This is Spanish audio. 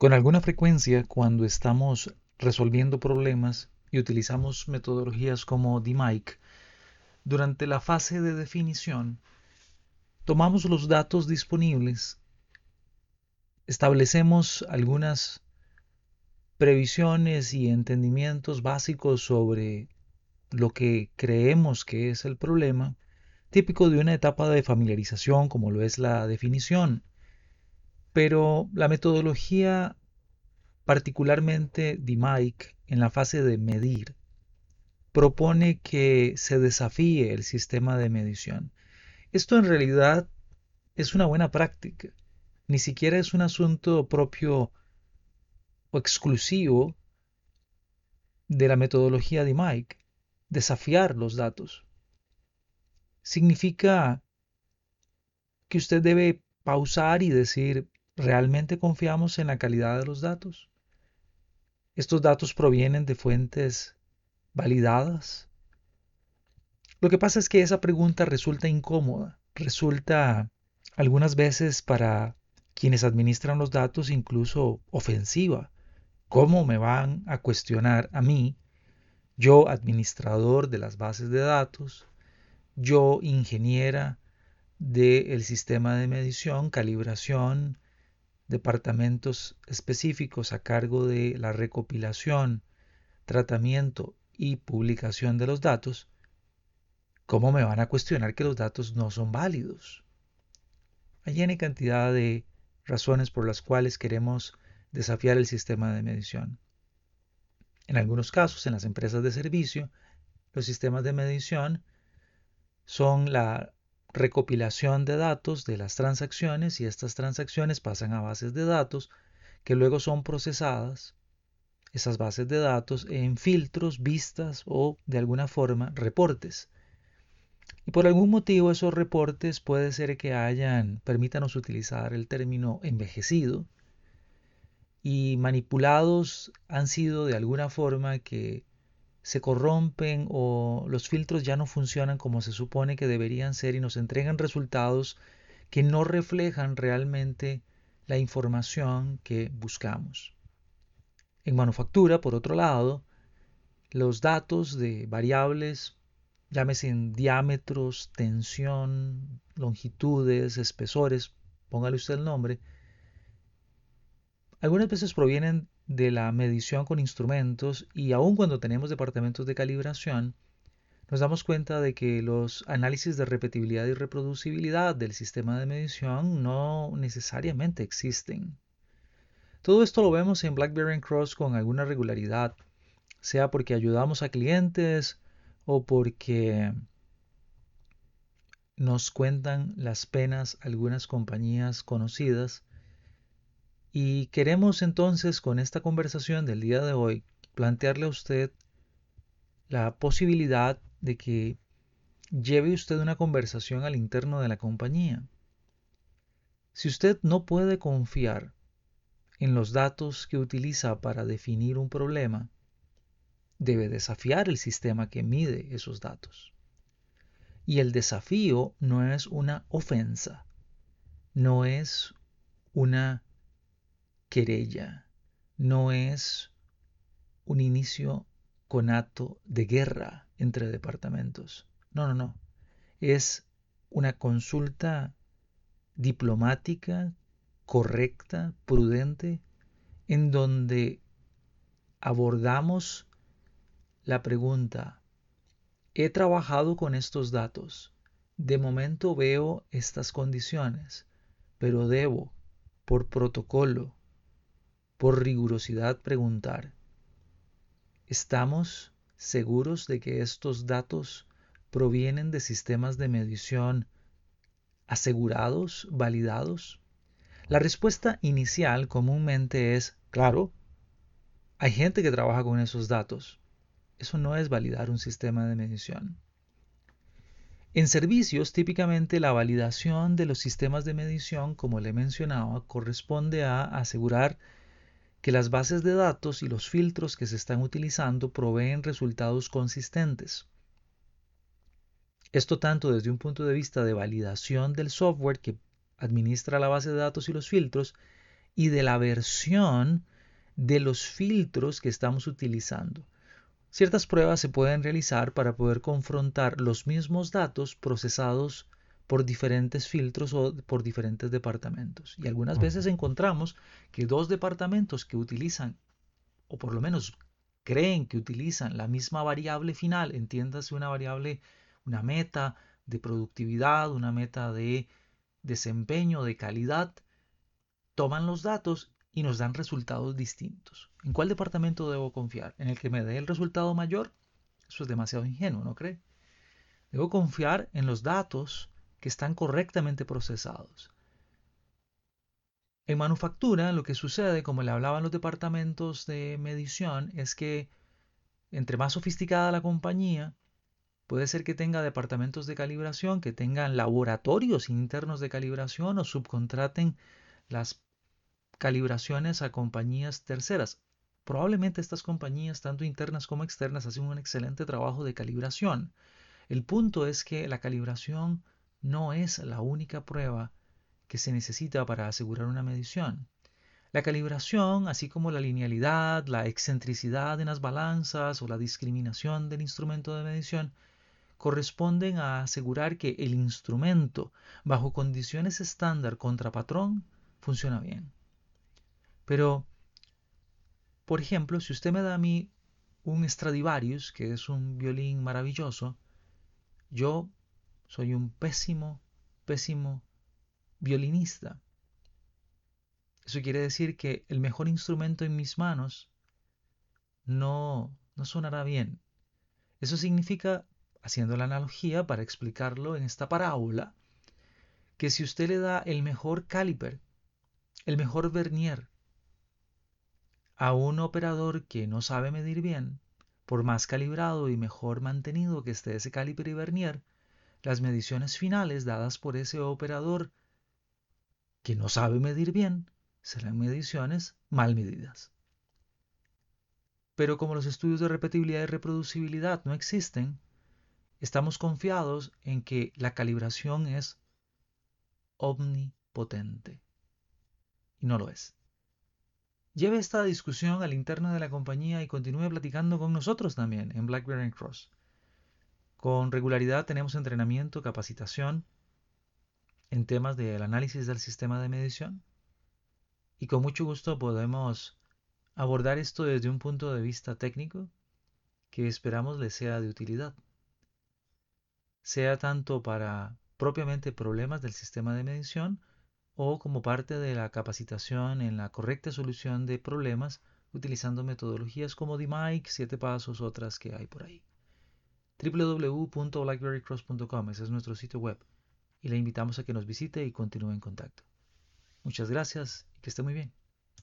Con alguna frecuencia, cuando estamos resolviendo problemas y utilizamos metodologías como DMIC, durante la fase de definición, tomamos los datos disponibles, establecemos algunas previsiones y entendimientos básicos sobre lo que creemos que es el problema, típico de una etapa de familiarización como lo es la definición. Pero la metodología, particularmente DMAIC, en la fase de medir, propone que se desafíe el sistema de medición. Esto en realidad es una buena práctica. Ni siquiera es un asunto propio o exclusivo de la metodología de Mike, desafiar los datos. Significa que usted debe pausar y decir, ¿Realmente confiamos en la calidad de los datos? ¿Estos datos provienen de fuentes validadas? Lo que pasa es que esa pregunta resulta incómoda, resulta algunas veces para quienes administran los datos incluso ofensiva. ¿Cómo me van a cuestionar a mí, yo administrador de las bases de datos, yo ingeniera del sistema de medición, calibración, departamentos específicos a cargo de la recopilación, tratamiento y publicación de los datos, ¿cómo me van a cuestionar que los datos no son válidos? Hay N cantidad de razones por las cuales queremos desafiar el sistema de medición. En algunos casos, en las empresas de servicio, los sistemas de medición son la recopilación de datos de las transacciones y estas transacciones pasan a bases de datos que luego son procesadas, esas bases de datos, en filtros, vistas o de alguna forma reportes. Y por algún motivo esos reportes puede ser que hayan, permítanos utilizar el término envejecido, y manipulados han sido de alguna forma que se corrompen o los filtros ya no funcionan como se supone que deberían ser y nos entregan resultados que no reflejan realmente la información que buscamos. En manufactura, por otro lado, los datos de variables, llámese en diámetros, tensión, longitudes, espesores, póngale usted el nombre, algunas veces provienen de la medición con instrumentos y aun cuando tenemos departamentos de calibración, nos damos cuenta de que los análisis de repetibilidad y reproducibilidad del sistema de medición no necesariamente existen. Todo esto lo vemos en BlackBerry Cross con alguna regularidad, sea porque ayudamos a clientes o porque nos cuentan las penas algunas compañías conocidas y queremos entonces con esta conversación del día de hoy plantearle a usted la posibilidad de que lleve usted una conversación al interno de la compañía. Si usted no puede confiar en los datos que utiliza para definir un problema, debe desafiar el sistema que mide esos datos. Y el desafío no es una ofensa, no es una querella, no es un inicio conato de guerra entre departamentos. No, no, no. Es una consulta diplomática, correcta, prudente, en donde abordamos la pregunta, he trabajado con estos datos, de momento veo estas condiciones, pero debo, por protocolo, por rigurosidad preguntar, ¿estamos seguros de que estos datos provienen de sistemas de medición asegurados, validados? La respuesta inicial comúnmente es, claro, hay gente que trabaja con esos datos. Eso no es validar un sistema de medición. En servicios, típicamente la validación de los sistemas de medición, como le mencionaba, corresponde a asegurar que las bases de datos y los filtros que se están utilizando proveen resultados consistentes. Esto tanto desde un punto de vista de validación del software que administra la base de datos y los filtros y de la versión de los filtros que estamos utilizando. Ciertas pruebas se pueden realizar para poder confrontar los mismos datos procesados por diferentes filtros o por diferentes departamentos. Y algunas veces encontramos que dos departamentos que utilizan, o por lo menos creen que utilizan la misma variable final, entiéndase una variable, una meta de productividad, una meta de desempeño, de calidad, toman los datos y nos dan resultados distintos. ¿En cuál departamento debo confiar? ¿En el que me dé el resultado mayor? Eso es demasiado ingenuo, ¿no cree? Debo confiar en los datos que están correctamente procesados. En manufactura lo que sucede, como le hablaban los departamentos de medición, es que entre más sofisticada la compañía, puede ser que tenga departamentos de calibración, que tengan laboratorios internos de calibración o subcontraten las calibraciones a compañías terceras. Probablemente estas compañías, tanto internas como externas, hacen un excelente trabajo de calibración. El punto es que la calibración no es la única prueba que se necesita para asegurar una medición. La calibración, así como la linealidad, la excentricidad en las balanzas o la discriminación del instrumento de medición, corresponden a asegurar que el instrumento, bajo condiciones estándar contra patrón, funciona bien. Pero, por ejemplo, si usted me da a mí un Stradivarius, que es un violín maravilloso, yo soy un pésimo, pésimo violinista. Eso quiere decir que el mejor instrumento en mis manos no, no sonará bien. Eso significa, haciendo la analogía para explicarlo en esta parábola, que si usted le da el mejor caliper, el mejor vernier, a un operador que no sabe medir bien, por más calibrado y mejor mantenido que esté ese caliper y vernier, las mediciones finales dadas por ese operador que no sabe medir bien serán mediciones mal medidas. Pero como los estudios de repetibilidad y reproducibilidad no existen, estamos confiados en que la calibración es omnipotente. Y no lo es. Lleve esta discusión al interno de la compañía y continúe platicando con nosotros también en BlackBerry Cross. Con regularidad tenemos entrenamiento, capacitación en temas del análisis del sistema de medición y con mucho gusto podemos abordar esto desde un punto de vista técnico que esperamos les sea de utilidad, sea tanto para propiamente problemas del sistema de medición o como parte de la capacitación en la correcta solución de problemas utilizando metodologías como DMAIC, 7 pasos, otras que hay por ahí. www.blackberrycross.com, ese es nuestro sitio web, y le invitamos a que nos visite y continúe en contacto. Muchas gracias y que esté muy bien.